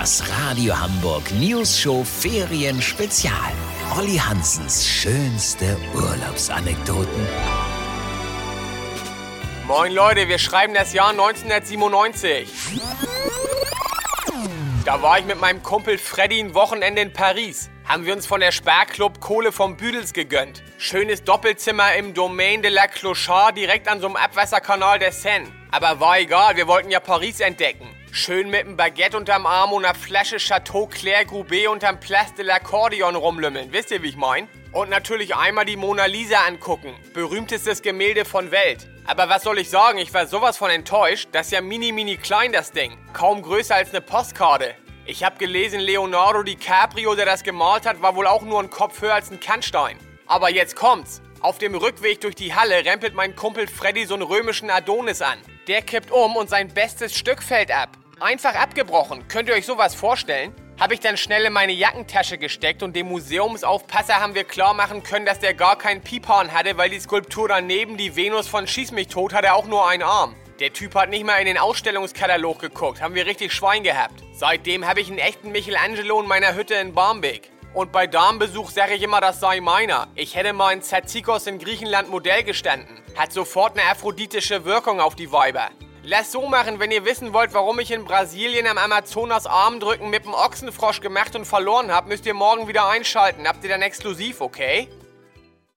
Das Radio Hamburg News Show Ferien Spezial. Olli Hansens schönste Urlaubsanekdoten. Moin Leute, wir schreiben das Jahr 1997. Da war ich mit meinem Kumpel Freddy ein Wochenende in Paris. Haben wir uns von der Sperrclub Kohle vom Büdels gegönnt. Schönes Doppelzimmer im Domaine de la Clochard direkt an so einem Abwasserkanal der Seine. Aber war egal, wir wollten ja Paris entdecken. Schön mit einem Baguette unterm Arm und einer Flasche Chateau Claire Goubet unterm Place de l'Accordion rumlümmeln. Wisst ihr, wie ich mein? Und natürlich einmal die Mona Lisa angucken. Berühmtestes Gemälde von Welt. Aber was soll ich sagen, ich war sowas von enttäuscht. Das ist ja mini mini klein, das Ding. Kaum größer als eine Postkarte. Ich habe gelesen, Leonardo DiCaprio, der das gemalt hat, war wohl auch nur ein Kopf höher als ein Kannstein. Aber jetzt kommt's. Auf dem Rückweg durch die Halle rempelt mein Kumpel Freddy so einen römischen Adonis an. Der kippt um und sein bestes Stück fällt ab. Einfach abgebrochen. Könnt ihr euch sowas vorstellen? Habe ich dann schnell in meine Jackentasche gesteckt und dem Museumsaufpasser haben wir klar machen können, dass der gar keinen Piephorn hatte, weil die Skulptur daneben, die Venus von Schieß mich tot, hatte auch nur einen Arm. Der Typ hat nicht mal in den Ausstellungskatalog geguckt, haben wir richtig Schwein gehabt. Seitdem habe ich einen echten Michelangelo in meiner Hütte in Barmbek. Und bei Damenbesuch sage ich immer, das sei meiner. Ich hätte mal in Tzatzikos in Griechenland Modell gestanden. Hat sofort eine aphroditische Wirkung auf die Weiber. Lass so machen, wenn ihr wissen wollt, warum ich in Brasilien am Amazonas Armdrücken mit dem Ochsenfrosch gemacht und verloren habe, müsst ihr morgen wieder einschalten. Habt ihr dann exklusiv, okay?